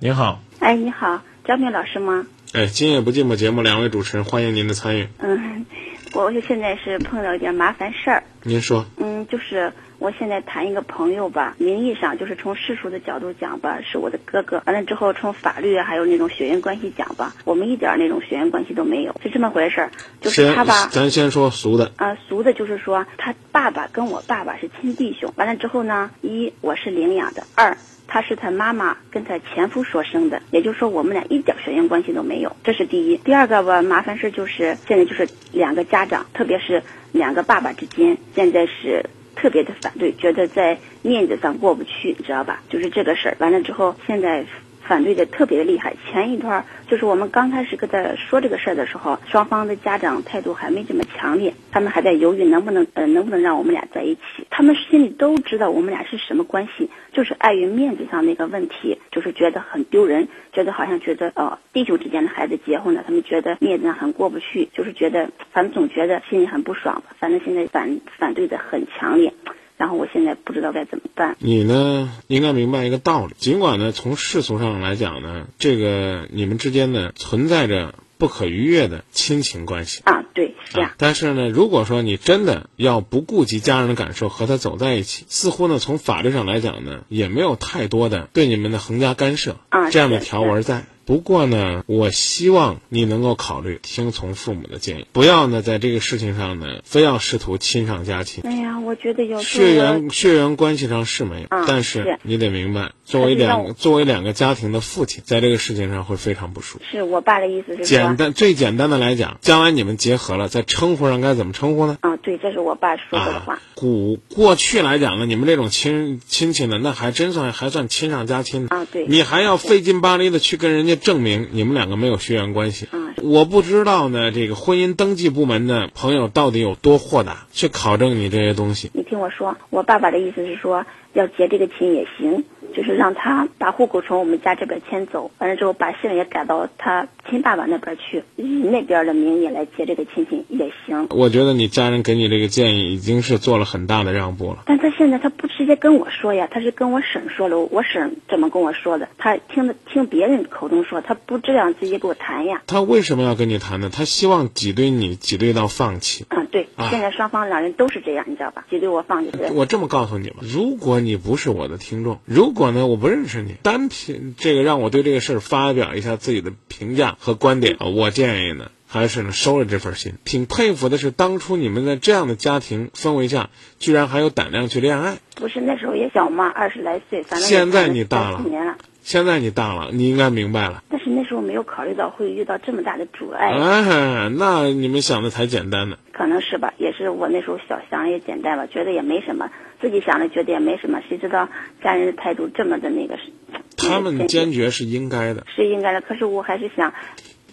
您好，哎，你好，张明老师吗？哎，今夜不寂寞节目两位主持人欢迎您的参与。嗯，我就现在是碰到一点麻烦事儿。您说，嗯，就是我现在谈一个朋友吧，名义上就是从世俗的角度讲吧，是我的哥哥。完了之后，从法律啊还有那种血缘关系讲吧，我们一点那种血缘关系都没有，是这么回事儿。就是先他吧，咱先说俗的，啊，俗的就是说他爸爸跟我爸爸是亲弟兄。完了之后呢，一我是领养的，二他是他妈妈跟他前夫所生的，也就是说我们俩一点血缘关系都没有，这是第一。第二个吧，麻烦事就是现在就是两个家长，特别是两个爸爸之间，现在是特别的反对，觉得在面子上过不去，你知道吧？就是这个事儿。完了之后，现在。反对的特别的厉害。前一段就是我们刚开始跟他说这个事儿的时候，双方的家长态度还没这么强烈，他们还在犹豫能不能呃能不能让我们俩在一起。他们心里都知道我们俩是什么关系，就是碍于面子上那个问题，就是觉得很丢人，觉得好像觉得哦弟兄之间的孩子结婚了，他们觉得面子上很过不去，就是觉得反正总觉得心里很不爽。反正现在反反对的很强烈。然后我现在不知道该怎么办。你呢，应该明白一个道理。尽管呢，从世俗上来讲呢，这个你们之间呢存在着不可逾越的亲情关系啊，对，是这样。但是呢，如果说你真的要不顾及家人的感受和他走在一起，似乎呢，从法律上来讲呢，也没有太多的对你们的横加干涉啊这样的条文在。不过呢，我希望你能够考虑听从父母的建议，不要呢在这个事情上呢非要试图亲上加亲。哎呀，我觉得有血缘血缘关系上是没有，啊但是是你得明白，作为两作为两个家庭的父亲，在这个事情上会非常不舒服。是我爸的意思是简，单最简单的来讲，将来你们结合了，在称呼上该怎么称呼呢？啊，对，这是我爸说过的话。啊，古过去来讲呢，你们这种亲亲戚呢，那还真算还算亲上加亲呢。啊对你还要费劲巴力的去跟人家证明你们两个没有血缘关系。嗯我不知道呢，这个婚姻登记部门的朋友到底有多豁达，去考证你这些东西。你听我说，我爸爸的意思是说，要结这个亲也行，就是让他把户口从我们家这边迁走，完了之后把姓也改到他亲爸爸那边去，以那边的名义来接这个亲戚也行。我觉得你家人给你这个建议已经是做了很大的让步了。但他现在他不直接跟我说呀，他是跟我婶说了，我婶怎么跟我说的？他听的听别人口中说，他不这样直接跟我谈呀。他为什么要跟你谈呢？他希望挤兑你，挤兑到放弃。啊，对，啊现在双方两人都是这样，你知道吧？挤兑我放弃是。我这么告诉你吧，如果你不是我的听众，如果呢我不认识你，单凭这个让我对这个事儿发表一下自己的评价和观点啊，我建议呢还是呢收了这份心。挺佩服的是，当初你们在这样的家庭氛围下，居然还有胆量去恋爱。不是那时候也小嘛，二十来岁，反正现在你大了年了。现在你大了，你应该明白了。但是那时候没有考虑到会遇到这么大的阻碍，哎，那你们想的才简单呢。可能是吧，也是我那时候想想也简单吧，觉得也没什么，自己想的觉得也没什么，谁知道家人的态度这么的那个是，他们坚决是应该的，是应该的，可是我还是想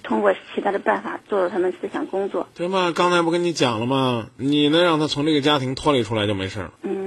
通过其他的办法做到他们思想工作。对吗？刚才不跟你讲了吗？你能让他从这个家庭脱离出来就没事了。嗯，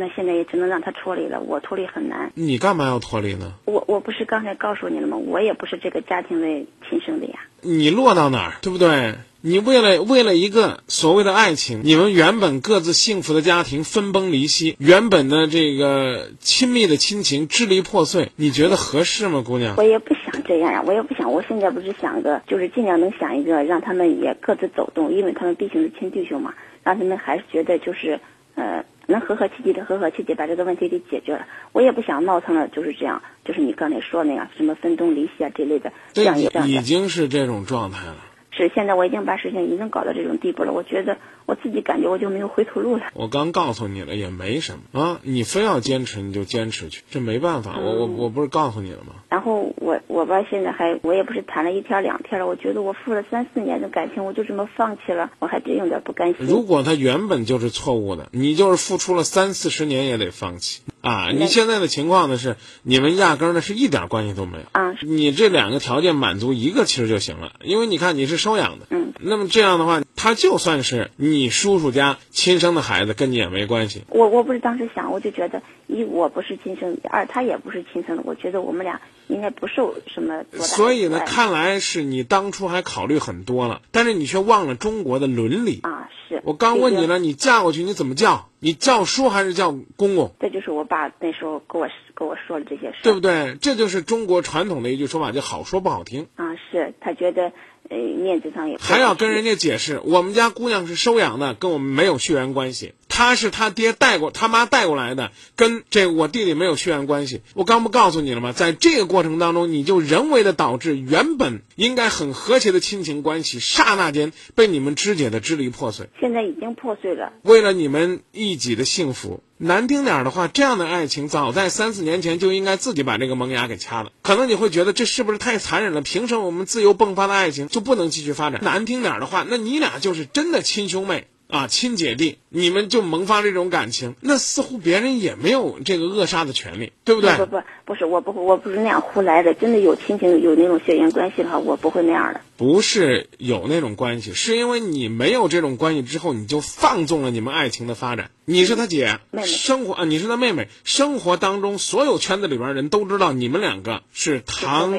那现在也只能让他脱离了，我脱离很难。你干嘛要脱离呢？我我不是刚才告诉你了吗？我也不是这个家庭的亲生的呀。你落到哪儿，对不对？你为了为了一个所谓的爱情，你们原本各自幸福的家庭分崩离析，原本的这个亲密的亲情支离破碎，你觉得合适吗，姑娘？我也不想这样呀，我也不想。我现在不是想个，就是尽量能想一个，让他们也各自走动，因为他们毕竟是亲弟兄嘛，让他们还是觉得就是，呃，能和和气气的和和气气把这个问题给解决了。我也不想闹腾了就是这样，就是你刚才说那样什么分东离西啊这类的，这这样也这样已。经是这种状态了。是现在我已经把事情已经搞到这种地步了，我觉得我自己感觉我就没有回头路了。我刚告诉你了，也没什么啊。你非要坚持，你就坚持去，这没办法。我我我不是告诉你了吗？然后我我吧，现在还我也不是谈了一天两天了，我觉得我付了三四年的感情，我就这么放弃了，我还真有点不甘心。如果他原本就是错误的，你就是付出了三四十年也得放弃啊！你现在的情况呢是，你们压根儿呢是一点关系都没有。啊。你这两个条件满足一个其实就行了，因为你看你是收养的，嗯，那么这样的话，他就算是你叔叔家亲生的孩子，跟你也没关系。我我不是当时想，我就觉得一我不是亲生的，二他也不是亲生的，我觉得我们俩应该不受什么多大所以呢，看来是你当初还考虑很多了，但是你却忘了中国的伦理。啊是。我刚问你了，你嫁过去你怎么叫？你叫叔还是叫公公？这就是我爸那时候跟我跟我说的这些事，对不对？这就是中国传统的一句说法，就好说不好听。啊，是他觉得呃面子上也还要跟人家解释，我们家姑娘是收养的，跟我们没有血缘关系。她是他爹带过他妈带过来的，跟这我弟弟没有血缘关系。我刚不告诉你了吗？在这个过程当中，你就人为的导致原本应该很和谐的亲情关系，刹那间被你们肢解的支离破碎。现在已经破碎了。为了你们一己的幸福，难听点的话，这样的爱情早在三四年前就应该自己把这个萌芽给掐了。可能你会觉得这是不是太残忍了？凭什么我们自由迸发的爱情就不能继续发展？难听点的话，那你俩就是真的亲兄妹。啊，亲姐弟，你们就萌发这种感情，那似乎别人也没有这个扼杀的权利，对不对？不不不是，我不我不是那样胡来的，真的有亲情有那种血缘关系的话，我不会那样的。不是有那种关系，是因为你没有这种关系之后，你就放纵了你们爱情的发展。你是他姐，妹妹生活啊，你是他妹妹，生活当中所有圈子里边人都知道你们两个是堂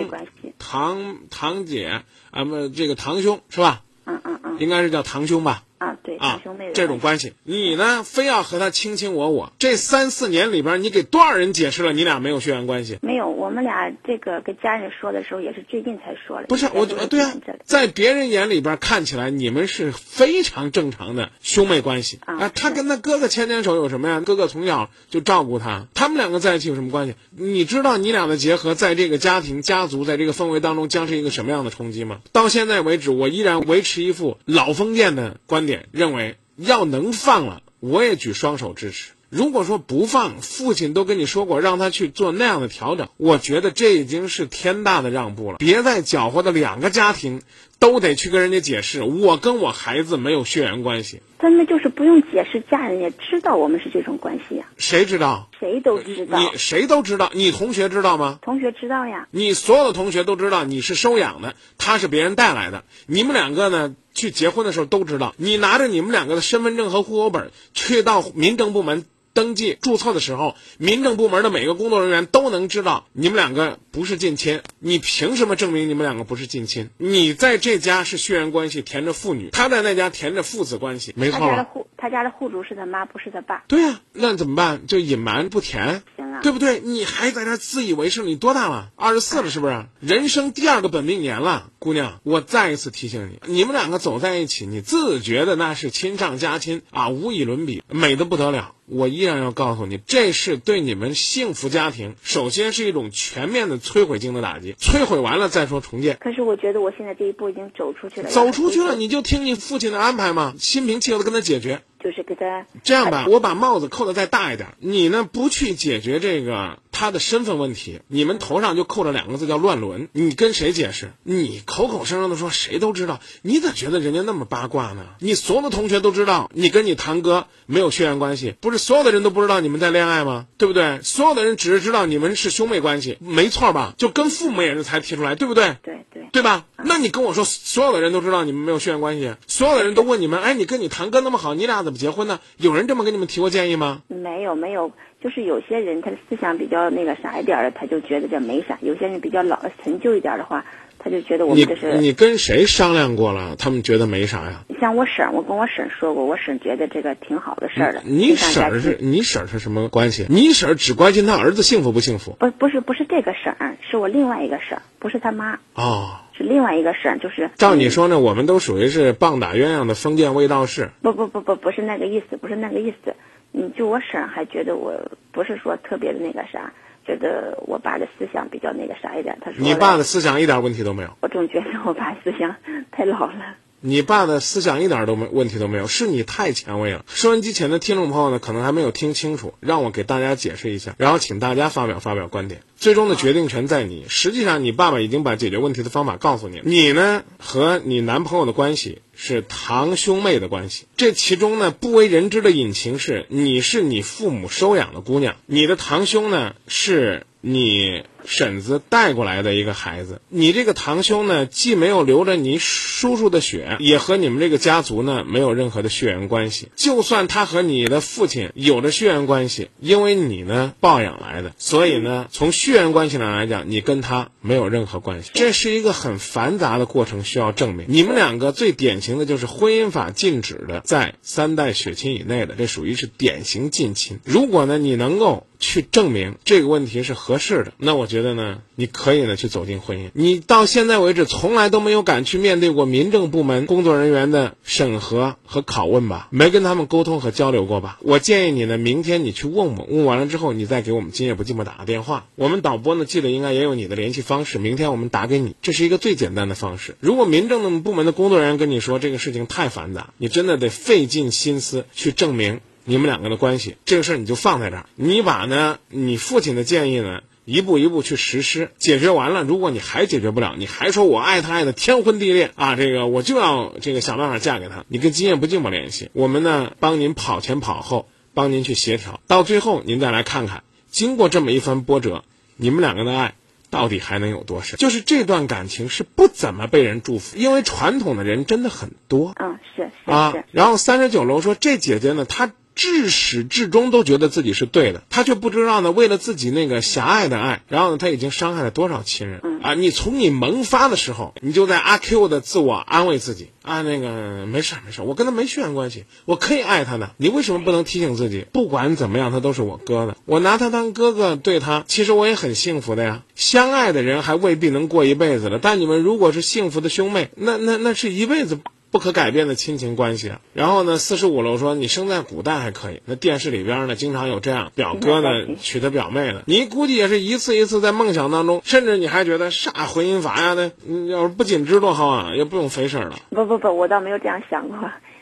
堂堂姐啊，不这个堂兄是吧？嗯嗯嗯，应该是叫堂兄吧。啊，对，啊，这种关系，你呢非要和他卿卿我我，这三四年里边，你给多少人解释了你俩没有血缘关系？没有，我们俩这个跟家人说的时候也是最近才说的。不是我，对啊，在别人眼里边看起来你们是非常正常的兄妹关系啊。他跟他哥哥牵牵手有什么呀？哥哥从小就照顾他，他们两个在一起有什么关系？你知道你俩的结合在这个家庭家族在这个氛围当中将是一个什么样的冲击吗？到现在为止，我依然维持一副老封建的观点，认为。要能放了，我也举双手支持。如果说不放，父亲都跟你说过，让他去做那样的调整，我觉得这已经是天大的让步了。别再搅和的两个家庭都得去跟人家解释，我跟我孩子没有血缘关系。真的就是不用解释，家人也知道我们是这种关系呀。谁知道？谁都知道。你谁都知道？你同学知道吗？同学知道呀。你所有的同学都知道你是收养的，他是别人带来的。你们两个呢？去结婚的时候都知道，你拿着你们两个的身份证和户口本去到民政部门登记注册的时候，民政部门的每个工作人员都能知道你们两个不是近亲。你凭什么证明你们两个不是近亲？你在这家是血缘关系，填着父女；他在那家填着父子关系，没错他家的户，他家的户主是他妈，不是他爸。对呀，那怎么办？就隐瞒不填。对不对？你还在这自以为是？你多大了？二十四了，是不是？人生第二个本命年了，姑娘，我再一次提醒你，你们两个走在一起，你自觉的那是亲上加亲啊，无以伦比，美的不得了。我依然要告诉你，这是对你们幸福家庭，首先是一种全面的摧毁性的打击。摧毁完了再说重建。可是我觉得我现在这一步已经走出去了。走出去了，你就听你父亲的安排嘛，心平气和的跟他解决。就是给他这样吧，我把帽子扣的再大一点。你呢，不去解决这个他的身份问题，你们头上就扣着两个字叫乱伦。你跟谁解释？你口口声声的说谁都知道，你咋觉得人家那么八卦呢？你所有的同学都知道，你跟你堂哥没有血缘关系，不是所有的人都不知道你们在恋爱吗？对不对？所有的人只是知道你们是兄妹关系，没错吧？就跟父母也是才提出来，对不对？对对，对吧？那你跟我说，所有的人都知道你们没有血缘关系，所有的人都问你们，哎，你跟你堂哥那么好，你俩怎么结婚呢？有人这么跟你们提过建议吗？没有，没有，就是有些人他的思想比较那个啥一点的，他就觉得这没啥；有些人比较老陈旧一点的话，他就觉得我们这是。你跟谁商量过了？他们觉得没啥呀。像我婶，我跟我婶说过，我婶觉得这个挺好的事儿的。你婶是你婶是什么关系？你婶只关心他儿子幸福不幸福？不，不是，不是这个婶，是我另外一个婶，不是他妈。哦。是另外一个婶，就是。照你说呢，我们都属于是棒打鸳鸯的封建卫道士。不不不不，不是那个意思，不是那个意思。嗯，就我婶还觉得我不是说特别的那个啥，觉得我爸的思想比较那个啥一点。他说你爸的思想一点问题都没有。我总觉得我爸思想太老了。你爸的思想一点都没问题都没有，是你太前卫了。收音机前的听众朋友呢，可能还没有听清楚，让我给大家解释一下，然后请大家发表发表观点。最终的决定权在你。实际上，你爸爸已经把解决问题的方法告诉你了。你呢，和你男朋友的关系是堂兄妹的关系。这其中呢，不为人知的隐情是，你是你父母收养的姑娘，你的堂兄呢是你婶子带过来的一个孩子。你这个堂兄呢，既没有流着你叔叔的血，也和你们这个家族呢没有任何的血缘关系。就算他和你的父亲有着血缘关系，因为你呢抱养来的，所以呢从血缘关系上来讲，你跟他没有任何关系。这是一个很繁杂的过程，需要证明。你们两个最典型的就是婚姻法禁止的，在三代血亲以内的，这属于是典型近亲。如果呢你能够。去证明这个问题是合适的，那我觉得呢，你可以呢去走进婚姻。你到现在为止从来都没有敢去面对过民政部门工作人员的审核和拷问吧？没跟他们沟通和交流过吧？我建议你呢，明天你去问问，问完了之后，你再给我们今夜不寂寞打个电话。我们导播呢，记得应该也有你的联系方式，明天我们打给你，这是一个最简单的方式。如果民政的部门的工作人员跟你说这个事情太繁杂，你真的得费尽心思去证明。你们两个的关系，这个事儿你就放在这儿。你把呢，你父亲的建议呢，一步一步去实施，解决完了。如果你还解决不了，你还说我爱他爱的天昏地裂啊，这个我就要这个想办法嫁给他。你跟今夜不寂寞联系，我们呢帮您跑前跑后，帮您去协调。到最后您再来看看，经过这么一番波折，你们两个的爱到底还能有多深？就是这段感情是不怎么被人祝福，因为传统的人真的很多。嗯，是是啊。然后三十九楼说这姐姐呢，她。至始至终都觉得自己是对的，他却不知道呢，为了自己那个狭隘的爱，然后呢，他已经伤害了多少亲人啊！你从你萌发的时候，你就在阿 Q 的自我安慰自己啊，那个没事没事，我跟他没血缘关系，我可以爱他的。你为什么不能提醒自己，不管怎么样，他都是我哥的，我拿他当哥哥对他，其实我也很幸福的呀。相爱的人还未必能过一辈子了，但你们如果是幸福的兄妹，那那那是一辈子。不可改变的亲情关系。然后呢，四十五楼说你生在古代还可以。那电视里边呢，经常有这样表哥呢娶他表妹的。你估计也是一次一次在梦想当中，甚至你还觉得啥婚姻法呀的，要是不紧致多好啊，也不用费事儿了。不不不，我倒没有这样想过。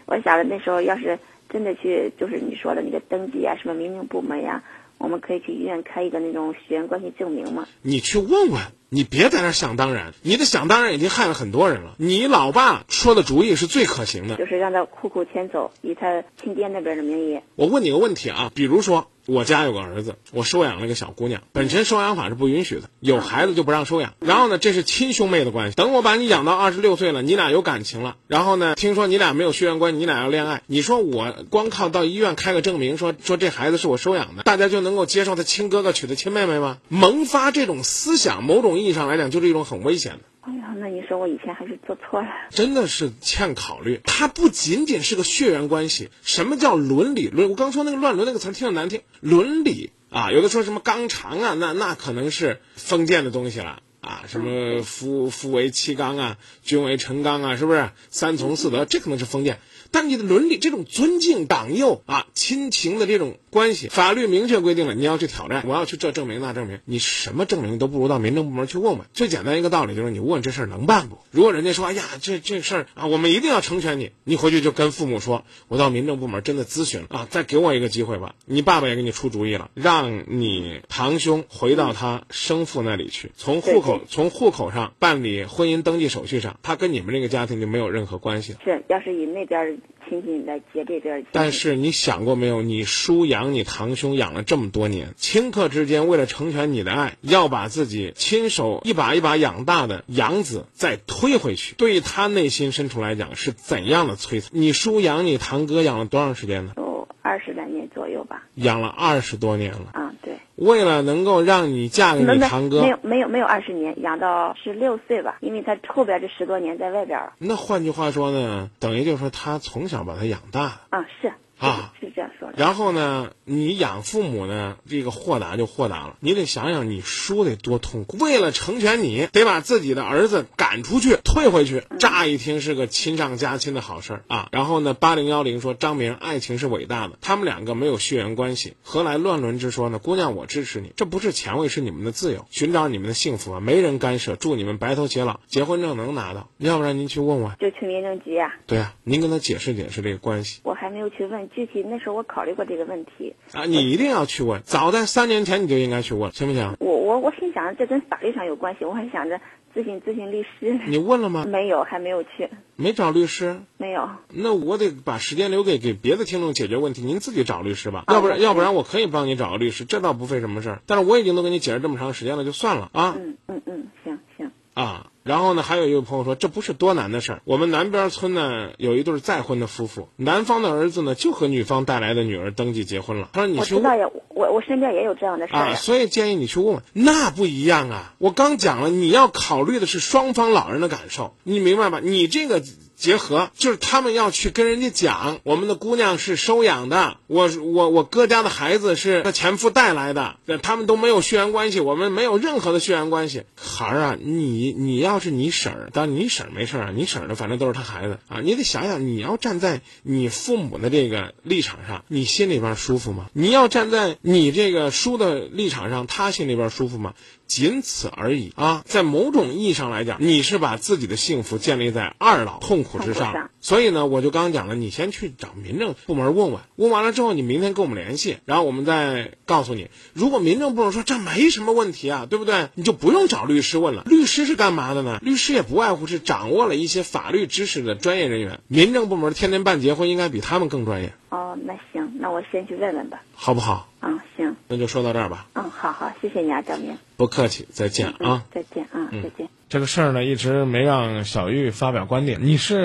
我想着那时候要是真的去，就是你说的那个登记啊，什么民政部门呀，我们可以去医院开一个那种血缘关系证明嘛。你去问问。你别在那想当然，你的想当然已经害了很多人了。你老爸说的主意是最可行的，就是让他户口迁走，以他亲爹那边的名义。我问你个问题啊，比如说我家有个儿子，我收养了个小姑娘，本身收养法是不允许的，有孩子就不让收养。然后呢，这是亲兄妹的关系。等我把你养到二十六岁了，你俩有感情了，然后呢，听说你俩没有血缘关系，你俩要恋爱，你说我光靠到医院开个证明，说说这孩子是我收养的，大家就能够接受他亲哥哥娶的亲妹妹吗？萌发这种思想，某种。意义上来讲，就是一种很危险的。哎呀，那你说我以前还是做错了，真的是欠考虑。它不仅仅是个血缘关系，什么叫伦理？伦，我刚说那个乱伦那个词听着难听。伦理啊，有的说什么纲常啊，那那可能是封建的东西了啊，什么夫夫为妻纲啊，君为臣纲啊，是不是？三从四德，这可能是封建。但你的伦理这种尊敬党幼啊亲情的这种关系，法律明确规定了，你要去挑战，我要去这证明那证明，你什么证明都不如到民政部门去问问。最简单一个道理就是你问这事儿能办不？如果人家说哎呀这这事儿啊我们一定要成全你，你回去就跟父母说，我到民政部门真的咨询了啊，再给我一个机会吧。你爸爸也给你出主意了，让你堂兄回到他生父那里去，从户口从户口上办理婚姻登记手续上，他跟你们这个家庭就没有任何关系了。是，要是以那边。亲戚来接这边，但是你想过没有？你叔养你堂兄养了这么多年，顷刻之间为了成全你的爱，要把自己亲手一把一把养大的养子再推回去，对于他内心深处来讲是怎样的摧残？你叔养你堂哥养了多长时间呢？有二十来年左右吧。养了二十多年了。啊，对。为了能够让你嫁给你堂哥，没有没有没有二十年，养到十六岁吧，因为他后边这十多年在外边了那换句话说呢，等于就是说他从小把他养大。啊，是。啊，是这样然后呢，你养父母呢，这个豁达就豁达了。你得想想，你叔得多痛苦。为了成全你，得把自己的儿子赶出去，退回去。乍一听是个亲上加亲的好事儿啊。然后呢，八零幺零说张明，爱情是伟大的。他们两个没有血缘关系，何来乱伦之说呢？姑娘，我支持你，这不是前卫，是你们的自由，寻找你们的幸福啊，没人干涉。祝你们白头偕老，结婚证能拿到，要不然您去问问。就去民政局啊。对啊，您跟他解释解释这个关系。我还没有去问。具体那时候我考虑过这个问题。啊，你一定要去问，早在三年前你就应该去问，行不行？我我我心想这跟法律上有关系，我还想着咨询咨询律师。你问了吗？没有，还没有去。没找律师？没有。那我得把时间留给给别的听众解决问题，您自己找律师吧。啊要不然要不然我可以帮你找个律师，这倒不费什么事儿。但是我已经都给你解释这么长时间了，就算了啊。嗯嗯嗯，行行。啊，然后呢，还有一位朋友说，这不是多难的事儿。我们南边村呢有一对再婚的夫妇，男方的儿子呢就和女方带来的女儿登记结婚了。他说你去问我知道呀，我我身边也有这样的事儿啊，所以建议你去问问。那不一样啊！我刚讲了，你要考虑的是双方老人的感受，你明白吧？你这个。结合就是他们要去跟人家讲，我们的姑娘是收养的，我我我哥家的孩子是他前夫带来的，他们都没有血缘关系，我们没有任何的血缘关系。孩儿啊，你你要是你婶儿，当然你婶儿没事儿啊，你婶儿的反正都是他孩子啊，你得想想，你要站在你父母的这个立场上，你心里边舒服吗？你要站在你这个叔的立场上，他心里边舒服吗？仅此而已啊！在某种意义上来讲，你是把自己的幸福建立在二老痛苦之上。所以呢，我就刚刚讲了，你先去找民政部门问问，问完了之后，你明天跟我们联系，然后我们再告诉你。如果民政部门说这没什么问题啊，对不对？你就不用找律师问了。律师是干嘛的呢？律师也不外乎是掌握了一些法律知识的专业人员。民政部门天天办结婚，应该比他们更专业，哦，那行，那我先去问问吧。好不好？嗯，行，那就说到这儿吧。嗯，好好，谢谢你啊，张明。不客气，再见啊。嗯，再见啊，再见。这个事儿呢，一直没让小玉发表观点。你是？